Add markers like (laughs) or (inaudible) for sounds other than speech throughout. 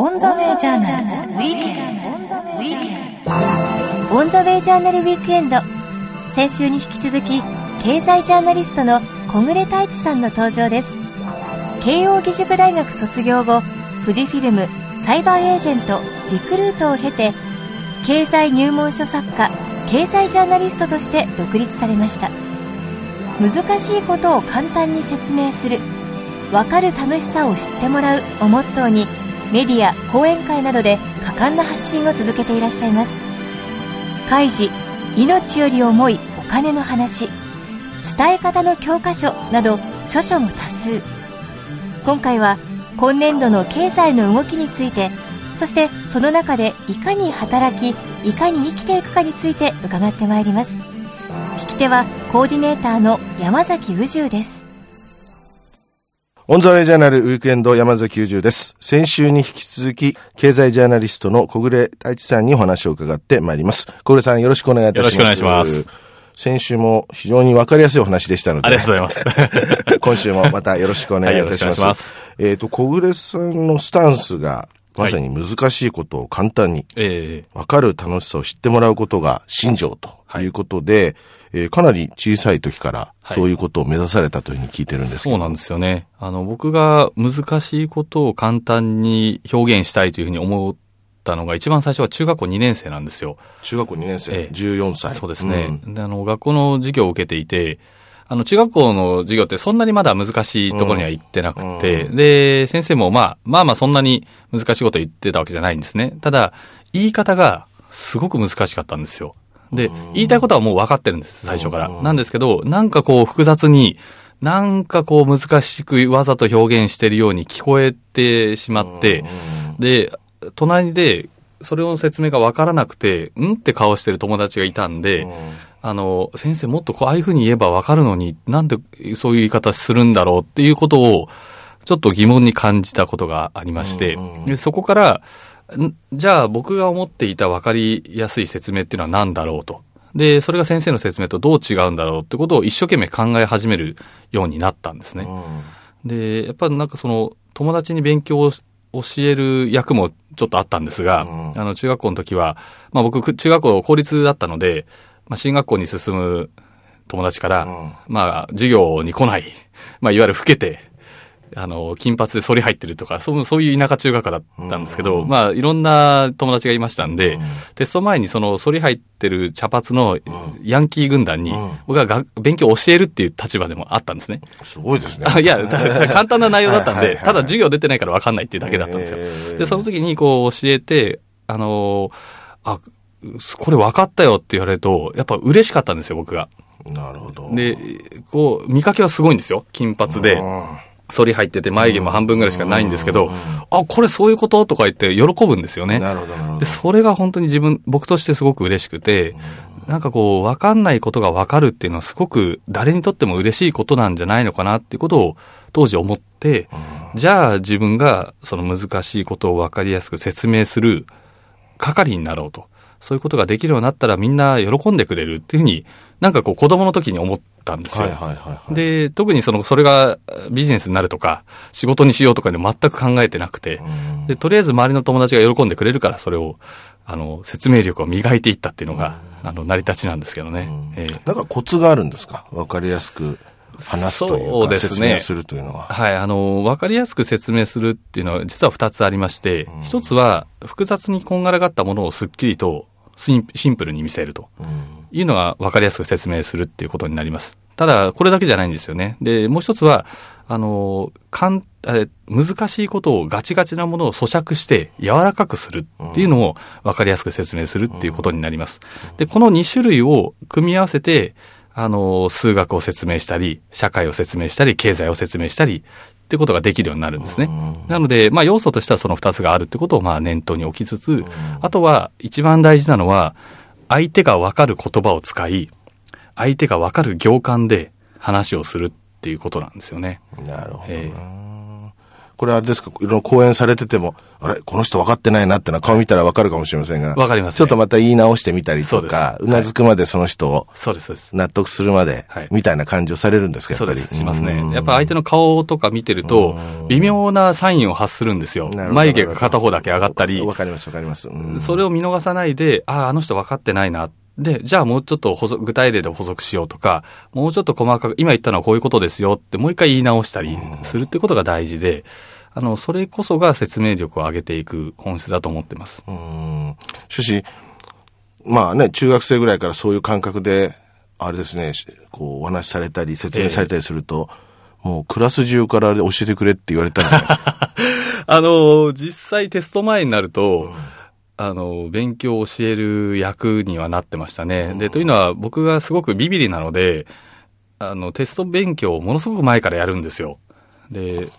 オンザウェイジャーナルウィークエンド。オンザウェイジャーナルウィークエンド。先週に引き続き、経済ジャーナリストの木暮太一さんの登場です。慶應義塾大学卒業後、富士フィルム、サイバーエージェント、リクルートを経て、経済入門書作家、経済ジャーナリストとして独立されました。難しいことを簡単に説明する、わかる楽しさを知ってもらうをモットーに、メディア、講演会などで果敢な発信を続けていらっしゃいます。開示、命より重いお金の話、伝え方の教科書など著書も多数。今回は今年度の経済の動きについて、そしてその中でいかに働き、いかに生きていくかについて伺ってまいります。聞き手はコーディネーターの山崎宇宙です。オンザウェイジャーナルウィークエンド山崎九十です。先週に引き続き、経済ジャーナリストの小暮太一さんにお話を伺ってまいります。小暮さんよろしくお願いいたします。よろしくお願いします。先週も非常にわかりやすいお話でしたので。ありがとうございます。(laughs) 今週もまたよろしくお願いいたします。(laughs) はいますえっ、と、小暮さんのスタンスが、まさに難しいことを簡単に、ええわかる楽しさを知ってもらうことが信条ということで、えーかなり小さい時からそういうことを目指されたというふうに聞いてるんですけど。そうなんですよね。あの、僕が難しいことを簡単に表現したいというふうに思ったのが、一番最初は中学校2年生なんですよ。中学校2年生、ええ14歳。そうですね。うんで、あの、学校の授業を受けていて、あの、中学校の授業ってそんなにまだ難しいところには行ってなくて、うで、先生もまあ、まあまあそんなに難しいことを言ってたわけじゃないんですね。ただ、言い方がすごく難しかったんですよ。で、言いたいことはもう分かってるんです、最初から。なんですけど、なんかこう複雑に、なんかこう難しくわざと表現してるように聞こえてしまって、で、隣で、それの説明が分からなくて、んって顔してる友達がいたんで、あの、先生もっとこう、ああいうふうに言えば分かるのに、なんでそういう言い方するんだろうっていうことを、ちょっと疑問に感じたことがありまして、でそこから、んじゃあ僕が思っていた分かりやすい説明っていうのは何だろうと。で、それが先生の説明とどう違うんだろうってことを一生懸命考え始めるようになったんですね。で、やっぱりなんかその友達に勉強を教える役もちょっとあったんですが、あの中学校の時は、まあ僕く中学校公立だったので、まあ進学校に進む友達から、まあ授業に来ない、まあいわゆる老けて、あの、金髪で反り入ってるとか、そうそういう田舎中学科だったんですけど、まあ、いろんな友達がいましたんで、テスト前にその反り入ってる茶髪のヤンキー軍団に、僕はが勉強を教えるっていう立場でもあったんですね。すごいですね。あいや、(laughs) 簡単な内容だったんで、ただ授業出てないから分かんないっていうだけだったんですよ。で、その時にこう教えて、あのーあ、これ分かったよって言われると、やっぱ嬉しかったんですよ、僕が。なるほど。で、こう、見かけはすごいんですよ。金髪で。反り入ってて眉毛も半分ぐらいしかないんですけど、あ、これそういうこととか言って喜ぶんですよね。なるほど、なるほどで、。それが本当に自分、僕としてすごく嬉しくて、なんかこう、わかんないことがわかるっていうのはすごく誰にとっても嬉しいことなんじゃないのかなっていうことを当時思って、じゃあ自分がその難しいことをわかりやすく説明する係になろうと。そういうことができるようになったらみんな喜んでくれるっていうふうに、なんかこう子供の時に思ったんですよ。はいはいはいはい。で、特にその、それがビジネスになるとか、仕事にしようとかで全く考えてなくて、で、とりあえず周りの友達が喜んでくれるから、それを、あの、説明力を磨いていったっていうのが、あの、成り立ちなんですけどね。ええなんかコツがあるんですか？わかりやすく話すというか、そうですね説明するというのは。はい、あの、わかりやすく説明するっていうのは実は二つありまして、一つは複雑にこんがらがったものをすっきりとシンシンプルに見せるというのがわかりやすく説明するっていうことになります。ただ、これだけじゃないんですよね。で、もう一つは、あの、かんえ難しいことをガチガチなものを咀嚼して柔らかくするっていうのを分かりやすく説明するっていうことになります。で、この2種類を組み合わせて、あの、数学を説明したり、社会を説明したり、経済を説明したり、ってことができるようになるんですね。なので、まあ要素としてはその2つがあるってことをまあ念頭に置きつつ、あとは一番大事なのは、相手がわかる言葉を使い、相手がわかる行間で話をするっていうことなんですよね。なるほどな。えこれあれですか、いろいろ講演されてても、あれ、この人分かってないなってのは顔見たら分かるかもしれませんが。わかりますねちょっとまた言い直してみたりとか、そうなずくまでその人をそうです、そうです。納得するまではい、みたいな感じをされるんですか、やっぱり。そうです、しますねうん。やっぱ相手の顔とか見てると、微妙なサインを発するんですよ眉毛が片方だけ上がったり、わかります、わかります。うんそれを見逃さないで、ああ、あの人分かってないな。で、じゃあもうちょっと補足具体例で補足しようとか、もうちょっと細かく、今言ったのはこういうことですよってもう一回言い直したりするってことが大事で、あの、それこそが説明力を上げていく本質だと思ってます。うんしかし、まあね、中学生ぐらいからそういう感覚で、あれですね、しこう、お話しされたり、説明されたりすると、もうクラス中から教えてくれって言われたんじゃないですか。(laughs) あの、実際テスト前になると、あの、勉強を教える役にはなってましたね。で、というのは僕がすごくビビリなので、あの、テスト勉強をものすごく前からやるんですよ。で、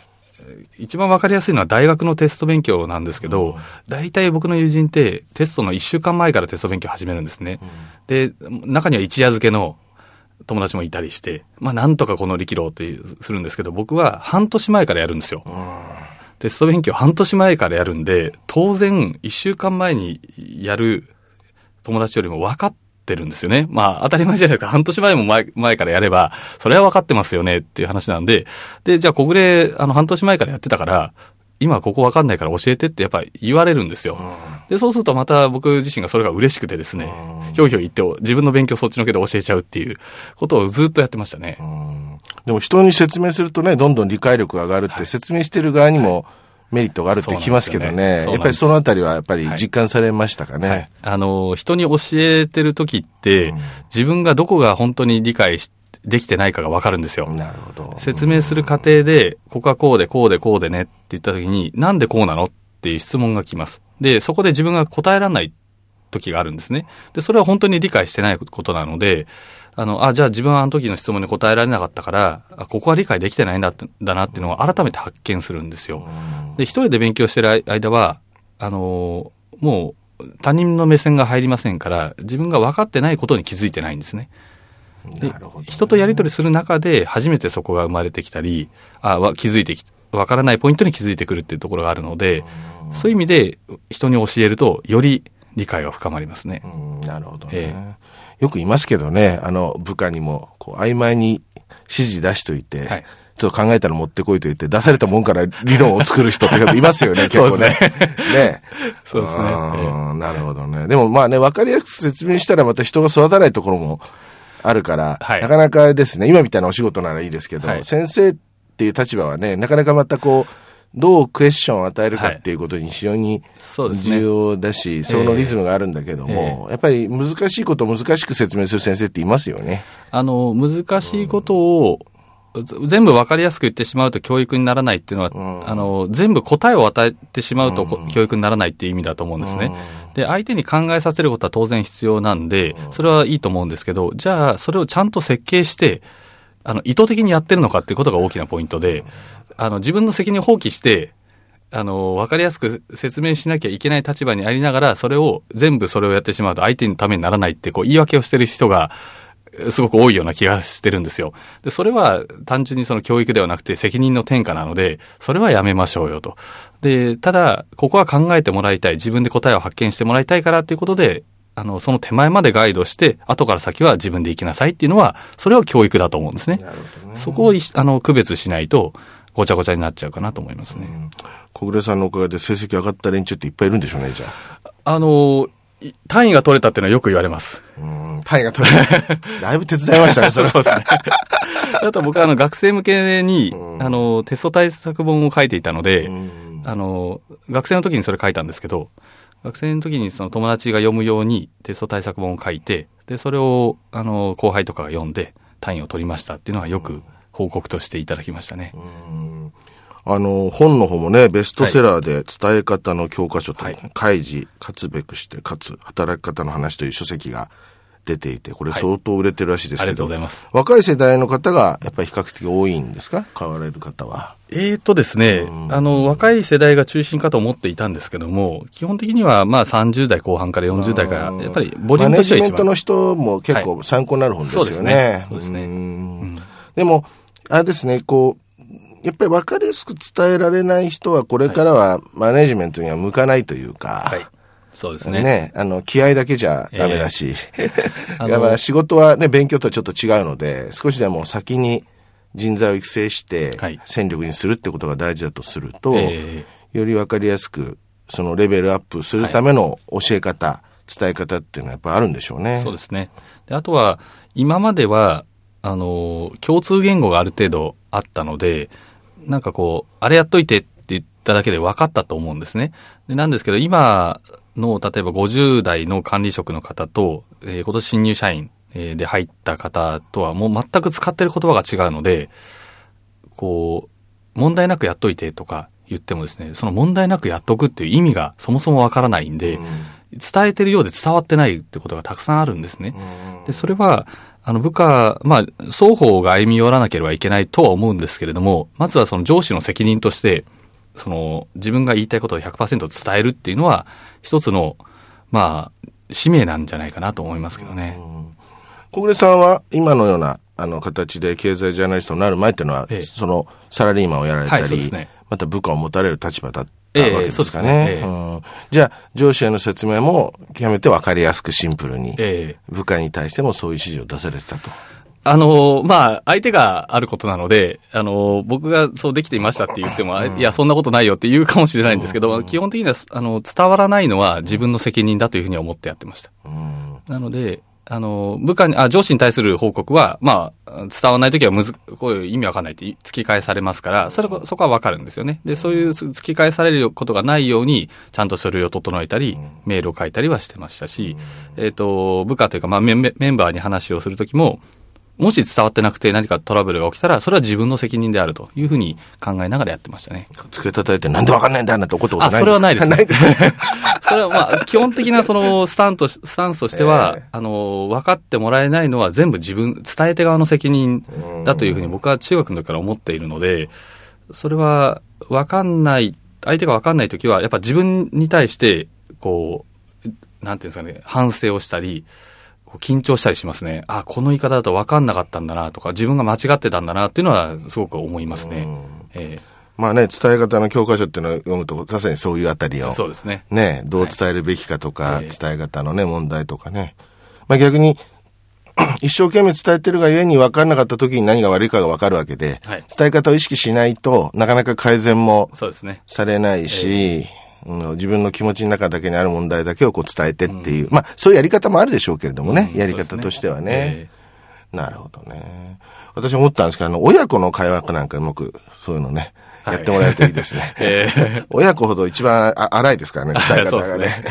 一番わかりやすいのは大学のテスト勉強なんですけど、大体僕の友人ってテストの1週間前からテスト勉強始めるんですね。で、中には一夜漬けの友達もいたりして、まあなんとかこの力ろうってするんですけど、僕は半年前からやるんですよ。テスト勉強半年前からやるんで、当然一週間前にやる友達よりも分かってるんですよね。まあ当たり前じゃないですか。半年前も前前からやれば、それは分かってますよねっていう話なんで、で、じゃあ小暮、あの半年前からやってたから、今ここ分かんないから教えてってやっぱり言われるんですよ。で、そうするとまた僕自身がそれが嬉しくてですね、ひょいひょい言って自分の勉強そっちのけで教えちゃうっていうことをずっとやってましたね。でも人に説明するとね、どんどん理解力が上がるって、説明してる側にもメリットがあるって聞きますけどね。ねやっぱりそのあたりはやっぱり実感されましたかね。あの、人に教えてる時って、自分がどこが本当に理解しできてないかがわかるんですよ。なるほど。説明する過程で、ここはこうでこうでこうでねって言った時に、なんでこうなのっていう質問が来ます。で、そこで自分が答えられない時があるんですね。で、それは本当に理解してないことなので、あの、あ、じゃあ自分はあの時の質問に答えられなかったから、あここは理解できてないんだだなっていうのを改めて発見するんですよ。で、一人で勉強してる間は、あの、もう他人の目線が入りませんから、自分が分かってないことに気づいてないんですね。でなるほど。人とやり取りする中で初めてそこが生まれてきたり、あわ気づいてき、わからないポイントに気づいてくるっていうところがあるので、そういう意味で人に教えるとより理解が深まりますね。うんなるほどね。えよく言いますけどね、あの、部下にも、こう、曖昧に指示出しといて、はいちょっと考えたら持ってこいと言って、出されたもんから理論を作る人っていますよ (laughs) ね、結構ね。ね。そうですねうんなるほどね。でもまあね、わかりやすく説明したらまた人が育たないところもあるから、はいなかなかあれですね、今みたいなお仕事ならいいですけど、はい先生っていう立場はね、なかなかまたこう、どうクエスチョンを与えるかっていうことに非常に重要だし、そのリズムがあるんだけども、やっぱり難しいことを難しく説明する先生っていますよね。あの、難しいことを、ず全部わかりやすく言ってしまうと教育にならないっていうのは、あの、全部答えを与えてしまうとこ教育にならないっていう意味だと思うんですね。で、相手に考えさせることは当然必要なんで、それはいいと思うんですけど、じゃあ、それをちゃんと設計して、あの、意図的にやってるのかっていうことが大きなポイントで、あの、自分の責任を放棄して、あの、わかりやすく説明しなきゃいけない立場にありながら、それを、全部それをやってしまうと相手のためにならないって、こう、言い訳をしてる人が、すごく多いような気がしてるんですよ。で、それは単純にその教育ではなくて責任の転嫁なので、それはやめましょうよと。で、ただ、ここは考えてもらいたい。自分で答えを発見してもらいたいからっていうことで、あの、その手前までガイドして、後から先は自分で行きなさいっていうのは、それは教育だと思うんですね。なるほどね。そこをいあの区別しないと、ごちゃごちゃになっちゃうかなと思いますね。小暮さんのおかげで成績上がった連中っていっぱいいるんでしょうね、じゃあ。あの、い単位が取れたっていうのはよく言われます。うん、単位が取れない。(laughs) だいぶ手伝いましたね、それは。そうですね。(laughs) あと僕はあの学生向けに、あの、テスト対策本を書いていたので、あの、学生の時にそれ書いたんですけど、学生の時にその友達が読むようにテスト対策本を書いて、で、それを、あの、後輩とかが読んで単位を取りましたっていうのはよく報告としていただきましたね。あの、本の方もね、ベストセラーで伝え方の教科書と、はい。開示、勝つべくして、かつ、働き方の話という書籍が出ていて、これはい。相当売れてるらしいですけど、ありがとうございます。若い世代の方が、やっぱり比較的多いんですか？買われる方は。えーとですね、あの、若い世代が中心かと思っていたんですけども、基本的にはまあ30代後半から40代から、やっぱりボリュームとしては一番。マネジメントの人も結構参考になる本ですよね。そうですね。そうですね。うん。でも、あれですね、こう、やっぱり分かりやすく伝えられない人はこれからはマネジメントには向かないというか、はい。そうですね。ね、あの、気合だけじゃダメだし、(laughs) あのやっぱ仕事はね、勉強とはちょっと違うので、少しでも先に人材を育成してはい、戦力にするってことが大事だとすると、えより分かりやすく、そのレベルアップするための教え方、伝え方っていうのはやっぱあるんでしょうね。そうですね。であとは、今までは、あの、共通言語がある程度あったので、なんかこう、あれやっといてって言っただけで分かったと思うんですね。でなんですけど、今の、例えば50代の管理職の方と、えー今年新入社員えーで入った方とはもう全く使ってる言葉が違うので、こう、問題なくやっといてとか言ってもですね、その問題なくやっとくっていう意味がそもそもわからないんで、伝えてるようで伝わってないってことがたくさんあるんですね。で、それは、あの部下、まあ、双方が歩み寄らなければいけないとは思うんですけれども、まずはその上司の責任として、その自分が言いたいことを100%伝えるっていうのは、一つの、まあ、使命なんじゃないかなと思いますけどね。小暮さんは今のようなあの形で経済ジャーナリストになる前っていうのは、ええ。そのサラリーマンをやられたり、はいね。また部下を持たれる立場だったええわけですかそうですね。ねええ。うん。じゃあ、上司への説明も極めて分かりやすくシンプルに、ええ。部下に対してもそういう指示を出されてたと。あの、まあ、相手があることなので、あの、僕がそうできていましたって言っても、あいや、そんなことないよって言うかもしれないんですけど、基本的には、あの、伝わらないのは自分の責任だというふうに思ってやってました。うん。なので、あの、部下に、あ、上司に対する報告は、まあ、伝わらないときはむず、こういう意味わかんないって突き返されますから、それこ、そこはわかるんですよね。で、そういう突き返されることがないように、ちゃんと書類を整えたり、メールを書いたりはしてましたし、えっ、と、部下というか、まあメン、メンバーに話をするときも、もし伝わってなくて何かトラブルが起きたら、それは自分の責任であるというふうに考えながらやってましたね。付け叩いてなんで分かんないんだなんて怒ったことないあ、それはないですね。ないですね。それはまあ、基本的なそのスタンとし、スタンスとしては、(laughs) ええあの、分かってもらえないのは全部自分、伝え手側の責任だというふうに僕は中学の時から思っているので、それは分かんない、相手が分かんない時は、やっぱ自分に対して、こう、なんていうんですかね、反省をしたり、緊張したりしますね。あ、この言い方だと分かんなかったんだなとか、自分が間違ってたんだなっていうのはすごく思いますね。えまあね、伝え方の教科書っていうのを読むと、ささにそういうあたりえを。そうですね。ね、どう伝えるべきかとか、はいええ伝え方のね、問題とかね。まあ逆に、(clears throat) 一生懸命伝えてるがゆえに分かんなかった時に何が悪いかが分かるわけで、はい伝え方を意識しないとなかなか改善も。されないし、うん自分の気持ちの中だけにある問題だけをこう伝えてっていう、まあそういうやり方もあるでしょうけれどもね、うんやり方としてはね。えなるほどね。私思ったんですけど、あの、親子の会話なんかうまく、そういうのね、はいやってもらえるといいですね。(laughs) ええ親子ほど一番あ荒いですからね、(laughs) 伝え方がねね。。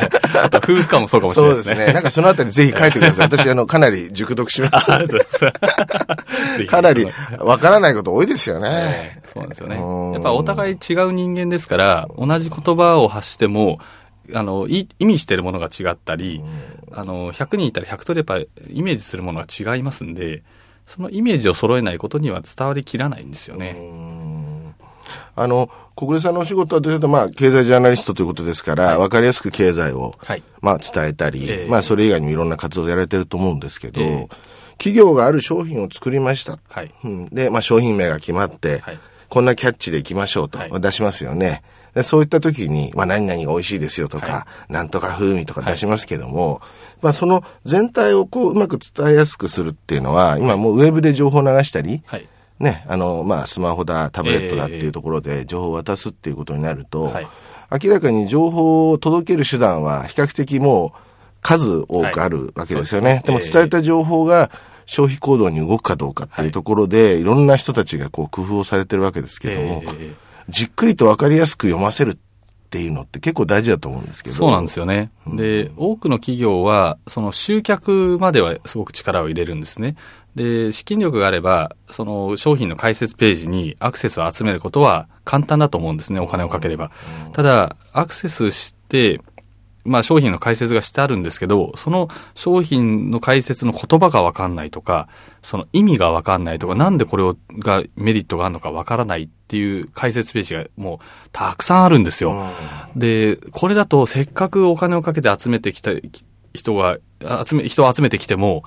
夫婦間もそうかもしれそないうでね。ですすね。なんかそのあたりぜひ書いてください。私、あの、かなり熟読します。(laughs) かなりわからないこと多いですよねえ。えそうなんですよねうん。やっぱお互い違う人間ですから、同じ言葉を発しても、あの、い意味してるものが違ったり、あの、100人いたら100通りやっぱイメージするものが違いますんで、そのイメージを揃えないことには伝わりきらないんですよね。あの、小暮さんのお仕事はというと、まあ、経済ジャーナリストということですから、わ、かりやすく経済を、はい。まあ、伝えたり、ええまあ、それ以外にもいろんな活動をやられてると思うんですけど、ええ企業がある商品を作りました。はい。うん、で、まあ、商品名が決まって、はいこんなキャッチでいきましょうとはい出しますよね。でそういった時に、まあ、何々が美味しいですよとか、はなんとか風味とか出しますけども、まあ、その全体をこう、うまく伝えやすくするっていうのは、今もうウェブで情報を流したり、はい。ね、あの、まあ、スマホだ、タブレットだっていうところで情報を渡すっていうことになると、はい。明らかに情報を届ける手段は比較的もう数多くあるわけですよね。はいででも伝えた情報が消費行動に動くかどうかっていうところで、い、ろんな人たちがこう工夫をされてるわけですけども、ええ。じっくりとわかりやすく読ませるっていうのって結構大事だと思うんですけど。そうなんですよね。で、多くの企業は、その集客まではすごく力を入れるんですね。で、資金力があれば、その商品の解説ページにアクセスを集めることは簡単だと思うんですね、お金をかければ。ただ、アクセスして、まあ商品の解説がしてあるんですけど、その商品の解説の言葉がわかんないとか、その意味がわかんないとか、なんでこれをがメリットがあるのかわからないっていう解説ページがもうたくさんあるんですよ。で、これだとせっかくお金をかけて集めてきた人が、あ集め、人を集めてきても、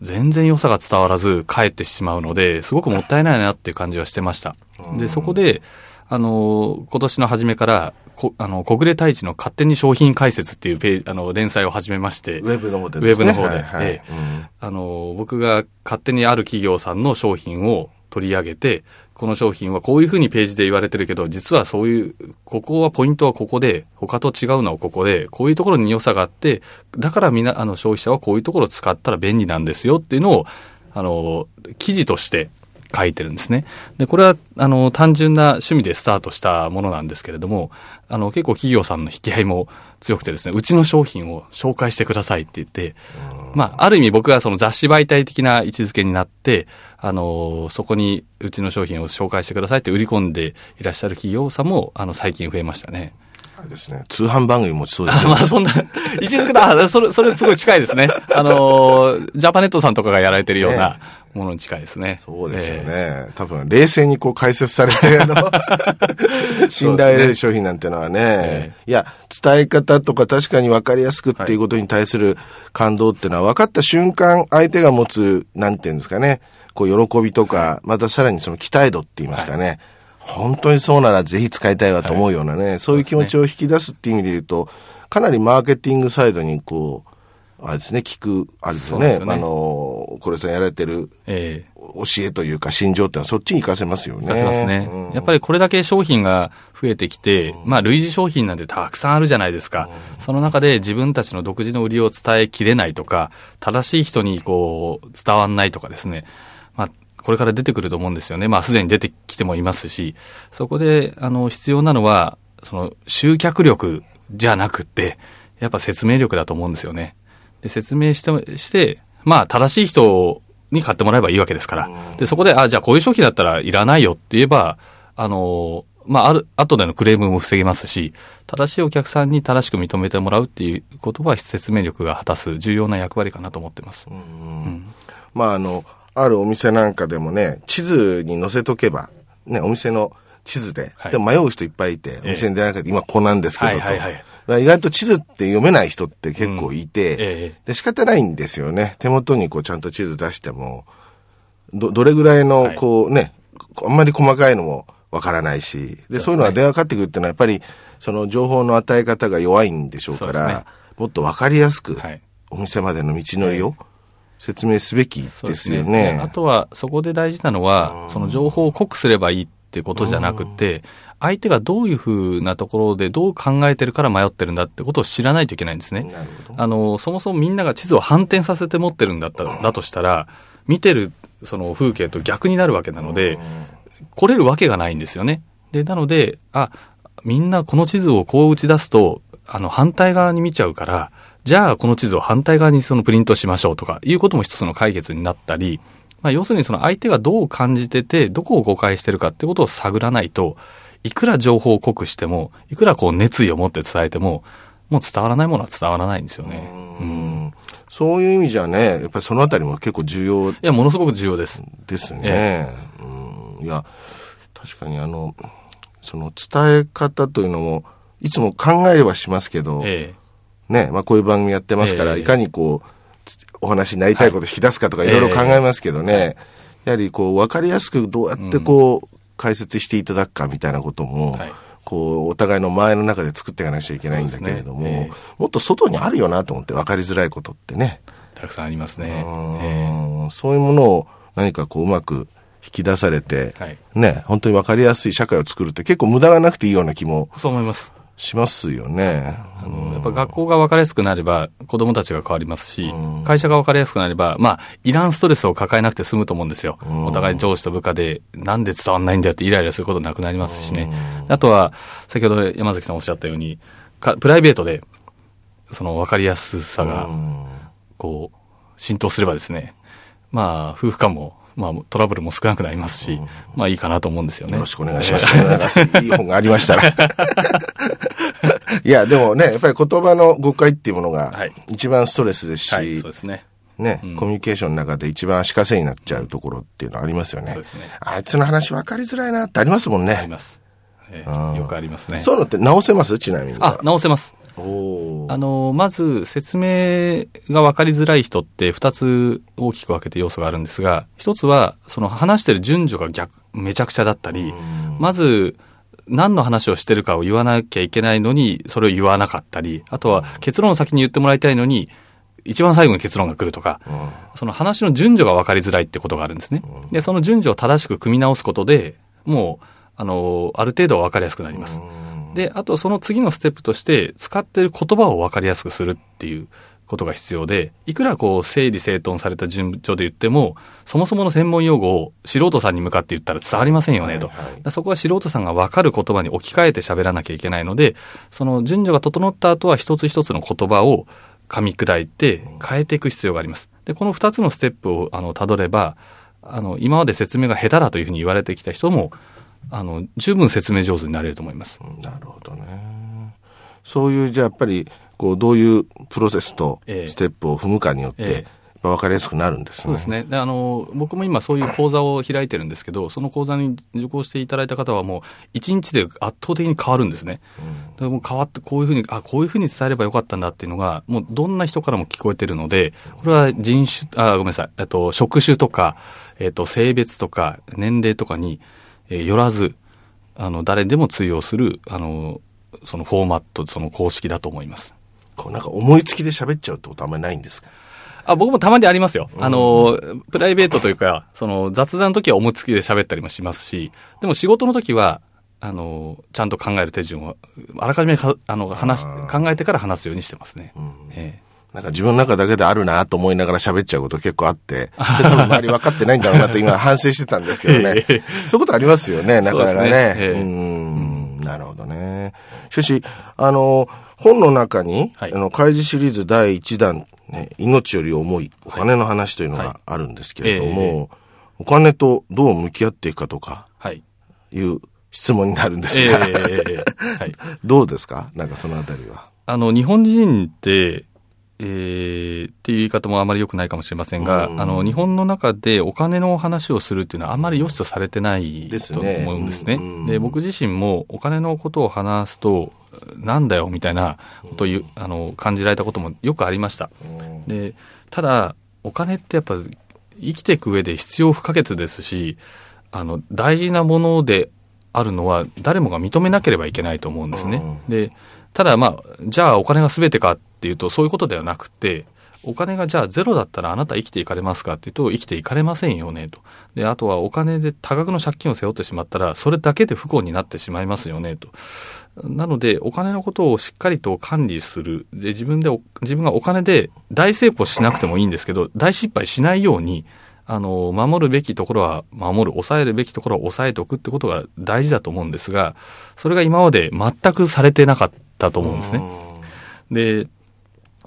全然良さが伝わらず帰ってしまうので、すごくもったいないなっていう感じはしてました。で、そこで、あの、今年の初めから、こあの、小暮太一の勝手に商品解説っていうページ、あの、連載を始めまして、ウェブの方でウェブの方で。はいはい。ええ。あの、僕が勝手にある企業さんの商品を取り上げて、この商品はこういうふうにページで言われてるけど、実はそういう、ここはポイントはここで、他と違うのはここで、こういうところに良さがあって、だからみんな、あの、消費者はこういうところを使ったら便利なんですよっていうのを、あの、記事として書いてるんですね。で、これは、あの、単純な趣味でスタートしたものなんですけれども、あの、結構企業さんの引き合いも強くてですね、うちの商品を紹介してくださいって言って、まあ、ある意味僕はその雑誌媒体的な位置づけになって、あの、そこにうちの商品を紹介してくださいって売り込んでいらっしゃる企業さんも、あの、最近増えましたね。ですね。通販番組持ちそうですあよまあそんな、位置づけだ、あそれ、それすごい近いですね。あの、ジャパネットさんとかがやられてるようなものに近いですね。そうですよね。え多分、冷静にこう解説されて、あの、信頼得れる商品なんてのはね、えいや、伝え方とか確かに分かりやすくっていうことに対する感動っていうのは分かった瞬間、相手が持つ、なんていうんですかね、こう、喜びとか、またさらにその期待度って言いますかね、本当にそうならぜひ使いたいわと思うようなね、そういう気持ちを引き出すっていう意味で言うと、かなりマーケティングサイドにこう、あれですね、聞く、あれですよね、よねあの、これさんやられてるええ教えというか心情っていうのはそっちに活かせますよね。出せますねうん。やっぱりこれだけ商品が増えてきて、まあ類似商品なんてたくさんあるじゃないですか。その中で自分たちの独自の売りを伝えきれないとか、正しい人にこう伝わんないとかですね。まあこれから出てくると思うんですよね。まあすでに出てきてもいますし、そこであの必要なのは、その集客力じゃなくって、やっぱ説明力だと思うんですよね。で、説明して、して、まあ正しい人に買ってもらえばいいわけですから。で、そこで、あ、じゃあこういう商品だったらいらないよって言えば、あの、まあ、ある、後でのクレームも防げますし、正しいお客さんに正しく認めてもらうっていうことは説明力が果たす重要な役割かなと思ってます。まああの、あるお店なんかでもね、地図に載せとけば、ね、お店の地図で、はい。でも迷う人いっぱいいて、お店に出なくて、今こうなんですけどと、はいはいはい。まあ意外と地図って読めない人って結構いて、ええ。で仕方ないんですよね。手元にこうちゃんと地図出しても、ど、どれぐらいのはい。こうね、あんまり細かいのもわからないし、で、そういうのは電話かかってくるっていうのはやっぱり、その情報の与え方が弱いんでしょうから、ね。もっとわかりやすく、はい。お店までの道のりを説明すべきですよね。あとは、そこで大事なのは、その情報を濃くすればいいってことじゃなくて、相手がどういうふうなところでどう考えてるから迷ってるんだってことを知らないといけないんですね。あの、そもそもみんなが地図を反転させて持ってるんだったら、だとしたら、見てるその風景と逆になるわけなので、来れるわけがないんですよね。で、なので、あ、みんなこの地図をこう打ち出すと、あの、反対側に見ちゃうから、じゃあこの地図を反対側にそのプリントしましょうとか、いうことも一つの解決になったり、まあ、要するにその相手がどう感じてて、どこを誤解してるかってことを探らないと、いくら情報を濃くしても、いくらこう熱意を持って伝えても、もう伝わらないものは伝わらないんですよね。うん。いそういう意味じゃね、やっぱりそのあたりも結構重要や、ものすごく重要です。ですね。うん、いや、確かにあの、その伝え方というのも、いつも考えはしますけど、えね、まあこういう番組やってますから、ええ。いかにこう、つお話になりたいことを引き出すかとかいろいろ考えますけどね、やはりこう、わかりやすくどうやってこう、解説していただくかみたいなことも、はいこう、お互いの前の中で作っていかなくちゃいけないんだけれども、ねえもっと外にあるよなと思って分かりづらいことってね。えたくさんありますね。うんえそういうものを何かこううまく引き出されて、はいね、本当に分かりやすい社会を作るって結構無駄がなくていいような気もえそう思います。しますよね。あのやっぱ学校が分かりやすくなれば子供たちが変わりますし、会社が分かりやすくなれば、まあ、いらんストレスを抱えなくて済むと思うんですよ。お互い上司と部下で、なんで伝わんないんだよってイライラすることなくなりますしね。あとは、先ほど山崎さんおっしゃったように、かプライベートで、その分かりやすさが、こう、浸透すればですね、まあ、夫婦間も、まあ、トラブルも少なくなりますし、まあいいかなと思うんですよね。よろしくお願いします。(laughs) いい本がありましたら。いや、でもね、やっぱり言葉の誤解っていうものがはい一番ストレスですし、はい、そうですね。ね、コミュニケーションの中で一番足かせになっちゃうところっていうのはありますよね。そうですねあいつの話分かりづらいなってありますもんね。あります。えーよくありますね。そういうのって直せます？ちなみに。あ、直せます。お。あの、まず説明が分かりづらい人って2つ大きく分けて要素があるんですが、1つはその話してる順序が逆、めちゃくちゃだったり、まず何の話をしてるかを言わなきゃいけないのに、それを言わなかったり、あとは結論を先に言ってもらいたいのに、一番最後に結論が来るとか、その話の順序が分かりづらいってことがあるんですね。で、その順序を正しく組み直すことで、もう、あの、ある程度分かりやすくなります。で、あとその次のステップとして、使ってる言葉を分かりやすくするっていうことが必要で、いくらこう整理整頓された順序で言っても、そもそもの専門用語を素人さんに向かって言ったら伝わりませんよねと。はいはいそこは素人さんが分かる言葉に置き換えて喋らなきゃいけないので、その順序が整った後は一つ一つの言葉を噛み砕いて変えていく必要があります。で、この二つのステップをあの辿れば、あの、今まで説明が下手だというふうに言われてきた人も、あの、十分説明上手になれると思います。なるほどね。そういう、じゃあやっぱり、こう、どういうプロセスとええステップを踏むかによって、分かりやすくなるんですね。そうですね。で、あの、僕も今そういう講座を開いてるんですけど、その講座に受講していただいた方はもう、一日で圧倒的に変わるんですね。もう変わって、こういうふうに、あ、こういうふうに伝えればよかったんだっていうのが、もうどんな人からも聞こえてるので、これは人種、あ、ごめんなさい、えっと、職種とか、えっと、性別とか、年齢とかに、えーよらず、あの、誰でも通用する、あの、そのフォーマット、その公式だと思います。こうなんか思いつきで喋っちゃうってことあんまりないんですか？あ、僕もたまにありますよ。あの、プライベートというか、その雑談の時は思いつきで喋ったりもしますし、でも仕事の時は、あの、ちゃんと考える手順を、あらかじめか、あの、話し、考えてから話すようにしてますね。ええなんか自分の中だけであるなと思いながら喋っちゃうこと結構あって、で (laughs) 多分周り分かってないんだろうなと今反省してたんですけどね。(laughs) そういうことありますよね、なかなかね。ねええうーん、なるほどね。しかし、あの、本の中に、はいあの、開示シリーズ第1弾、ね、命より重いお金の話というのはいがあるんですけれどえも、お金とどう向き合っていくかとかはい。いう質問になるんですええが、ええええはい。(laughs) どうですか？なんかそのあたりは。あの、日本人って、えーっていう言い方もあまり良くないかもしれませんが、うんあの、日本の中でお金の話をするっていうのはあんまり良しとされてないと思うんですね。うんで、僕自身もお金のことを話すと、なんだよみたいなことをあの、感じられたこともよくありました。で、ただ、お金ってやっぱ生きていく上で必要不可欠ですし、あの、大事なものであるのは誰もが認めなければいけないと思うんですね。で、ただまあ、じゃあお金が全てかっていうとそういうことではなくて、お金がじゃあゼロだったらあなた生きていかれますかっていうと生きていかれませんよねと。で、あとはお金で多額の借金を背負ってしまったらそれだけで不幸になってしまいますよねと。なので、お金のことをしっかりと管理する。で、自分でお、自分がお金で大成功しなくてもいいんですけど、大失敗しないように、あの、守るべきところは守る、抑えるべきところは抑えておくってことが大事だと思うんですが、それが今まで全くされてなかったと思うんですね。で、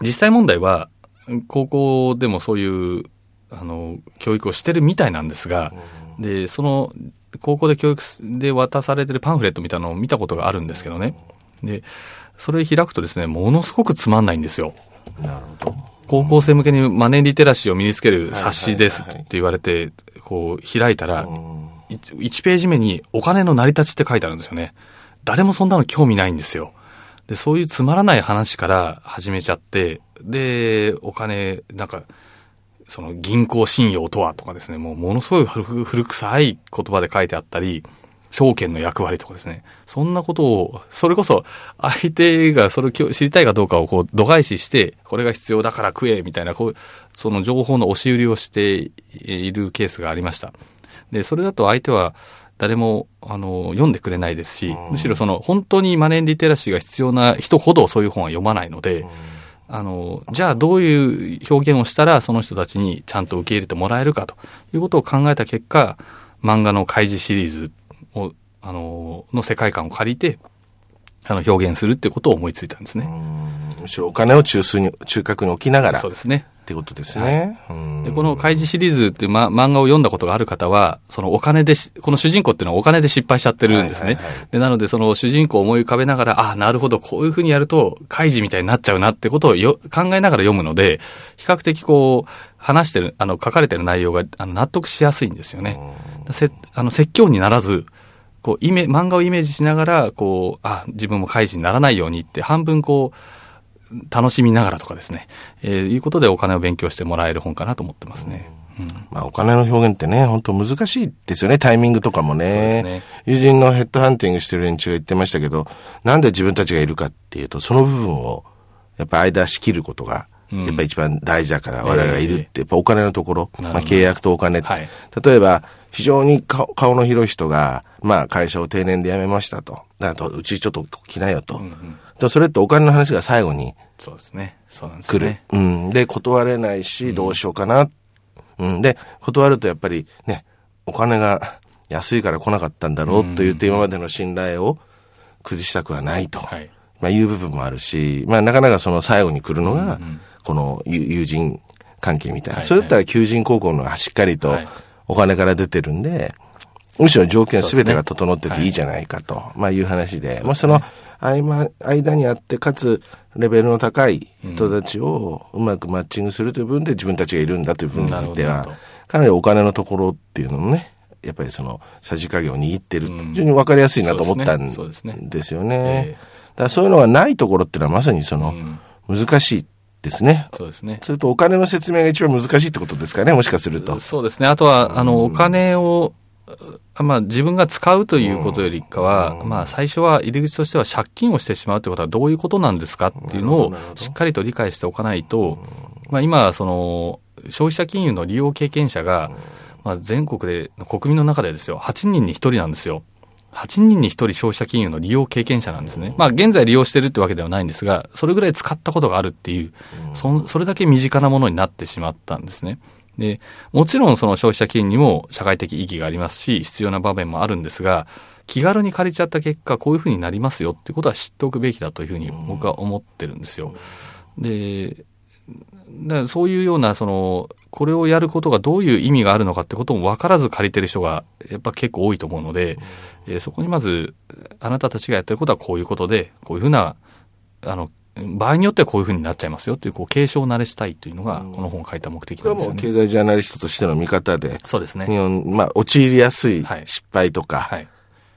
実際問題は、高校でもそういう、あの、教育をしてるみたいなんですが、で、その、高校で教育で渡されてるパンフレットみたいなのを見たことがあるんですけどね。で、それ開くとですね、ものすごくつまんないんですよ。なるほど。高校生向けにマネーリテラシーを身につける冊子ですって言われて、こう開いたら、うん1ページ目にお金の成り立ちって書いてあるんですよね。誰もそんなの興味ないんですよ。で、そういうつまらない話から始めちゃって、で、お金、なんか、その銀行信用とはとかですね、もうものすごい古臭い言葉で書いてあったり、証券の役割とかですね。そんなことを、それこそ相手がそれを知りたいかどうかをこう度外視して、これが必要だから食えみたいな、こう、その情報の押し売りをしているケースがありました。で、それだと相手は誰も、あの、読んでくれないですし、むしろその本当にマネーリテラシーが必要な人ほどそういう本は読まないので、あの、じゃあどういう表現をしたらその人たちにちゃんと受け入れてもらえるかということを考えた結果、漫画の開示シリーズを、あの、の世界観を借りて、あの、表現するっていうことを思いついたんですね。むしろお金を中枢に、中核に置きながらっそうですね。てことですね。うんで、この開示シリーズっていう、ま、漫画を読んだことがある方は、そのお金でし、この主人公っていうのはお金で失敗しちゃってるんですね。はいはいはいで、なのでその主人公を思い浮かべながら、ああ、なるほど、こういうふうにやると、開示みたいになっちゃうなってことをよ考えながら読むので、比較的こう、話してる、あの、書かれてる内容があの納得しやすいんですよね。せあの説教にならず、こう、イメ、漫画をイメージしながら、こう、あ、自分も開示にならないようにって、半分こう、楽しみながらとかですね、えーいうことでお金を勉強してもらえる本かなと思ってますね。まあお金の表現ってね、本当難しいですよね、タイミングとかもね。ね。友人のヘッドハンティングしてる連中が言ってましたけど、なんで自分たちがいるかっていうと、その部分を、やっぱ間仕切ることが、うん。やっぱ一番大事だから、我々がいるって、やっぱお金のところ、なるほど。まあ契約とお金、はい。例えば、非常に顔顔の広い人が、まあ会社を定年で辞めましたと。だと、うちちょっと来なよと。でそれってお金の話が最後にそうですね。そうなんです来る。ね。うん。で、断れないし、どうしようかな。うん。で、断るとやっぱりね、お金が安いから来なかったんだろうと言って今までの信頼を崩したくはないと。はい。まあいう部分もあるし、まあなかなかその最後に来るのが、この友友人関係みたいな。はいそれだったら求人高校のがしっかりとはいお金から出てるんで、むしろ条件すべてが整ってていいじゃないかと、まあいう話で、まあその合間、間にあって、かつレベルの高い人たちをうまくマッチングするという部分で自分たちがいるんだという部分ではかなりお金のところっていうのもね、やっぱりその、さじ加減を握ってると、非常にわかりやすいなと思ったんですよね。ええだからそういうのがないところっていうのはまさにその、難しいですね。そうですね。それとお金の説明が一番難しいってことですかね、もしかすると。そうですね。あとは、あの、お金を、あまあ、自分が使うということよりかは、まあ、最初は入り口としては借金をしてしまうということはどういうことなんですかっていうのをしっかりと理解しておかないと、まあ、今、その、消費者金融の利用経験者が、まあ、全国で、国民の中でですよ、8人に1人なんですよ。8人に1人消費者金融の利用経験者なんですね。まあ、現在利用してるってわけではないんですが、それぐらい使ったことがあるっていう、そそれだけ身近なものになってしまったんですね。で、もちろんその消費者金にも社会的意義がありますし、必要な場面もあるんですが、気軽に借りちゃった結果、こういうふうになりますよってことは知っておくべきだというふうに僕は思ってるんですよ。で、だそういうような、その、これをやることがどういう意味があるのかってことも分からず借りてる人がやっぱ結構多いと思うので、えーそこにまず、あなたたちがやってることはこういうことで、こういうふうな、あの、場合によってはこういうふうになっちゃいますよという、こう、継承慣れしたいというのが、この本を書いた目的なんですよね。はもう経済ジャーナリストとしての見方で、そうですね。日本、まあ、陥りやすいはい失敗とか、はい。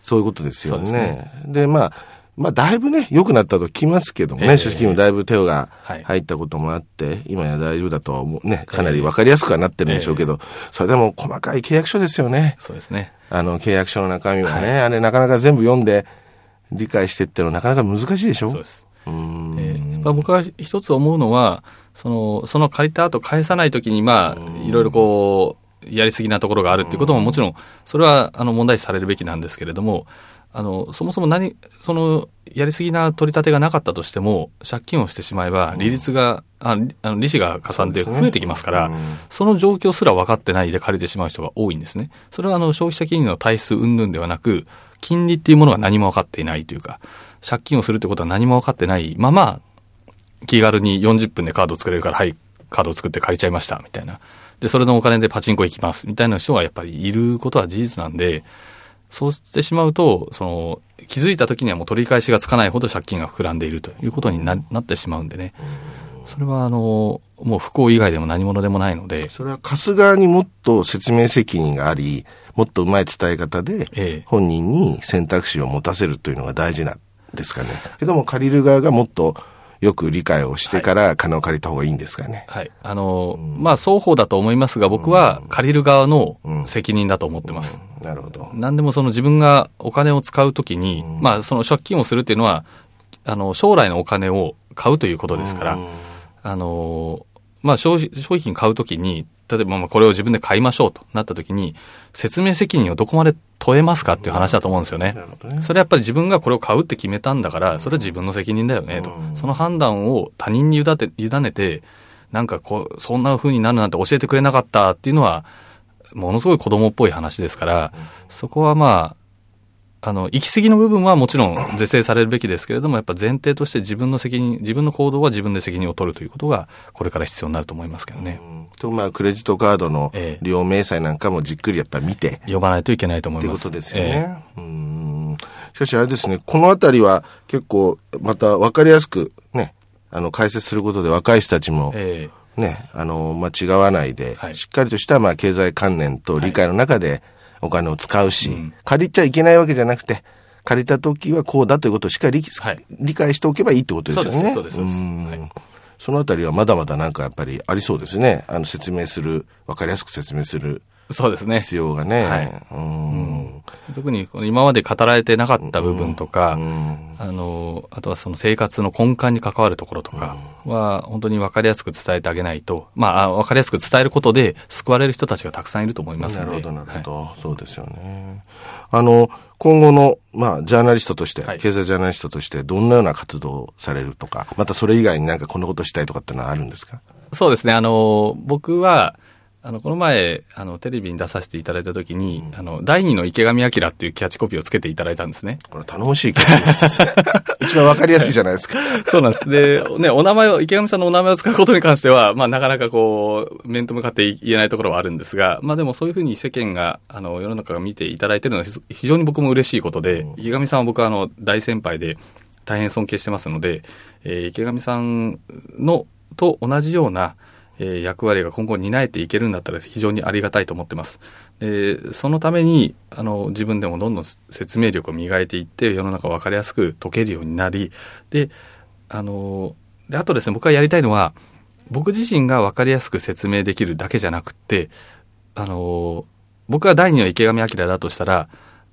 そういうことですよね。ですでまあ、まあ、だいぶね、良くなったと聞きますけどもね、ええ組織にもだいぶ手がはい入ったこともあって、今や大丈夫だとは思うね、かなり分かりやすくはなってるんでしょうけど、それでも細かい契約書ですよね。そうですね。あの、契約書の中身はね、あれなかなか全部読んで理解してってのはなかなか難しいでしょそうです。うーん。えーやっぱ僕は一つ思うのは、その、その借りた後返さないときに、まあ、いろいろこう、やりすぎなところがあるっていうことももちろん、それは、あの、問題視されるべきなんですけれども、あの、そもそも何、その、やりすぎな取り立てがなかったとしても、借金をしてしまえば、利率が、あ利あの利子がかさんで増えてきますから、うん。その状況すら分かってないで借りてしまう人が多いんですね。それはあの消費者金融の体数云々ではなく、金利っていうものが何も分かっていないというか、借金をするってことは何も分かってないまま、気軽に40分でカード作れるから、はい、カードを作って借りちゃいました、みたいな。で、それのお金でパチンコ行きます、みたいな人がやっぱりいることは事実なんで、そうしてしまうと、その、気づいた時にはもう取り返しがつかないほど借金が膨らんでいるということにななってしまうんでね。それはあの、もう不幸以外でも何者でもないので、それは貸す側にもっと説明責任があり、もっとうまい伝え方で、ええ本人に選択肢を持たせるというのが大事なんですかね。けども借りる側がもっとよく理解をしてから金を借りた方がいいんですかね。はい。あの、まあ、双方だと思いますが、僕は借りる側の責任だと思ってます。なるほど。何でもその自分がお金を使うときに、まあ、その借金をするっていうのは、あの、将来のお金を買うということですから、あの、まあ、商品買うときに、例えばまあこれを自分で買いましょうとなったときに、説明責任をどこまで問えますかっていう話だと思うんですよねね。それはやっぱり自分がこれを買うって決めたんだから、それは自分の責任だよねと。その判断を他人に委ねて、委ねて、なんかこう、そんな風になるなんて教えてくれなかったっていうのは、ものすごい子供っぽい話ですから、そこはまあ、あの、行き過ぎの部分はもちろん是正されるべきですけれども、やっぱ前提として自分の責任、自分の行動は自分で責任を取るということが、これから必要になると思いますけどね。と、まあ、クレジットカードのええ利用明細なんかもじっくりやっぱ見て、呼ばないといけないと思います。ってことですよえね。うん。しかしあれですね、このあたりは結構また分かりやすくね、あの、解説することで若い人たちもええね、あの、間違わないで、はいしっかりとしたまあ経済観念と理解の中でお金を使うし、うん。借りちゃいけないわけじゃなくて、借りた時はこうだということをしっかり理,、はい。理解しておけばいいってことですよね。そうですそうそのあたりはまだまだなんかやっぱりありそうですね。あの説明する、わかりやすく説明するそうですね。必要がね。はいうん特に今まで語られてなかった部分とか、うんあの、あとはその生活の根幹に関わるところとかは、本当に分かりやすく伝えてあげないと、まああ、分かりやすく伝えることで救われる人たちがたくさんいると思いますので。なるほど、なるほはいど、そうですよね。あの、今後の、まあ、ジャーナリストとして、はい経済ジャーナリストとして、どんなような活動をされるとか、またそれ以外になんかこんなことしたいとかっていうのはあるんですか？そうですね。あの、僕は、あの、この前、あの、テレビに出させていただいたときに、あの、第二の池上彰っていうキャッチコピーをつけていただいたんですね。これ頼もしい気がします。(laughs) 一番わかりやすいじゃないですか。(laughs) そうなんです。で、ね、お名前を、池上さんのお名前を使うことに関しては、まあ、なかなかこう、面と向かって言えないところはあるんですが、まあでもそういうふうに世間が、あの、世の中が見ていただいているのは非非常に僕も嬉しいことで、池上さんは僕はあの、大先輩で、大変尊敬してますので、えー池上さんの、と同じような、え役割が今後担えていけるんだったら非常にありがたいと思ってます。で、そのために、あの、自分でもどんどん説明力を磨いていって、世の中を分かりやすく解けるようになり、で、あの、で、あとですね、僕がやりたいのは、僕自身が分かりやすく説明できるだけじゃなくって、あの、僕が第二の池上彰だとしたら、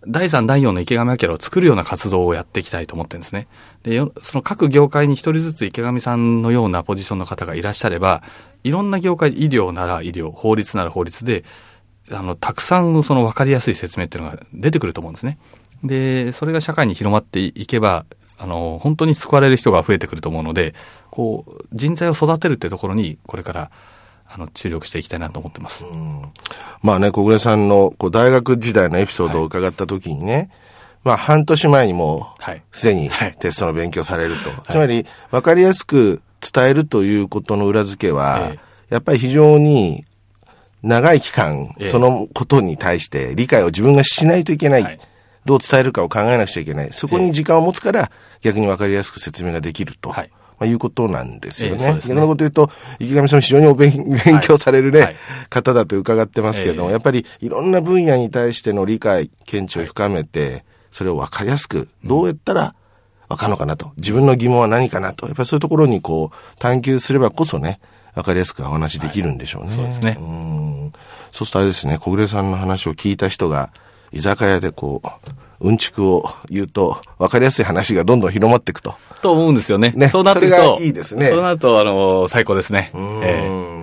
第三、第四の池上彰を作るような活動をやっていきたいと思ってるんですね。で、その各業界に一人ずつ池上さんのようなポジションの方がいらっしゃれば、いろんな業界、医療なら医療、法律なら法律で、あの、たくさんのその分かりやすい説明っていうのが出てくると思うんですね。で、それが社会に広まっていけば、あの、本当に救われる人が増えてくると思うので、こう、人材を育てるってところに、これから、あの、注力していきたいなと思ってます。まあね、小暮さんのこう大学時代のエピソードを伺った時にね、まあ半年前にもすでにはいテストの勉強されると。つまり、わかりやすく伝えるということの裏付けは、えやっぱり非常に長い期間、ええそのことに対して理解を自分がしないといけない。はいどう伝えるかを考えなくちゃいけない。そこに時間を持つから、逆にわかりやすく説明ができると。はいまあ、いうことなんですよね。ええそうですね逆なこと言うと、池上さんも非常にお勉勉強されるね、はい方だと伺ってますけれども、ええやっぱりいろんな分野に対しての理解、見地を深めて、それを分かりやすく、どうやったら分かるのかなと。自分の疑問は何かなと。やっぱりそういうところにこう、探求すればこそね、分かりやすくお話できるんでしょうね。そうですねうん。そうするとあれですね、小暮さんの話を聞いた人が、居酒屋でこう、うんちくを言うと、分かりやすい話がどんどん広まっていくと。と思うんですよね。ねそうなってくそれと。がいいですね。そうなると、あの、最高ですね。ええ。うん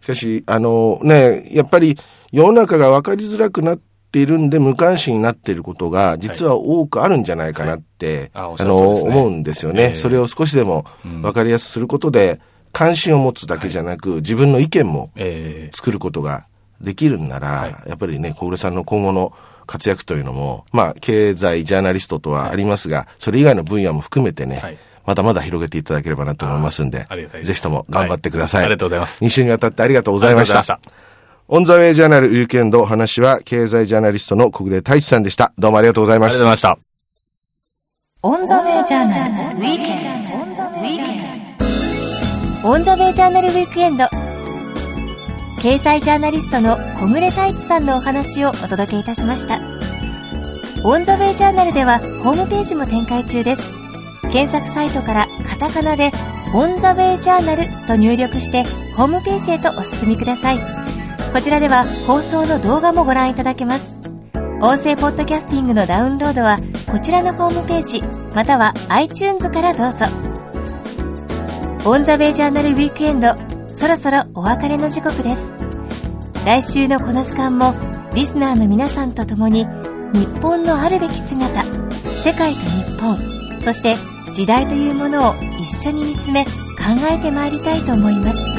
しかし、あのね、やっぱり世の中が分かりづらくなっているんで無関心になっていることが実は多くあるんじゃないかなって、はい。あおっしあの、思うんですよね、ええ。それを少しでも分かりやすくすることで、関心を持つだけじゃなく、自分の意見もええ。作ることができるんなら、はい。やっぱりね、小暮さんの今後の活躍というのも、まあ、経済ジャーナリストとはありますが、それ以外の分野も含めてね、はいまだまだ広げていただければなと思いますんでぜひとも頑張ってください。はいありがとうございます2週にわたってありがとうございました。オンザウェイジャーナルウィークエンド話は経済ジャーナリストの木暮太一さんでした。どうもありがとうございました。ありがとうございました。オンザウェイジャーナルウィークエンド。オンザウェイジャーナルウィークエンド経済ジャーナリストの木暮太一さんのお話をお届けいたしました。オンザウェイジャーナルではホームページも展開中です。検索サイトからカタカナでオンザウェイジャーナルと入力してホームページへとお進みください。こちらでは放送の動画もご覧いただけます。音声ポッドキャスティングのダウンロードはこちらのホームページまたは iTunes からどうぞ。オンザウェイジャーナルウィークエンドそろそろお別れの時刻です。来週のこの時間もリスナーの皆さんと共に日本のあるべき姿世界と日本そして時代というものを一緒に見つめ考えてまいりたいと思います。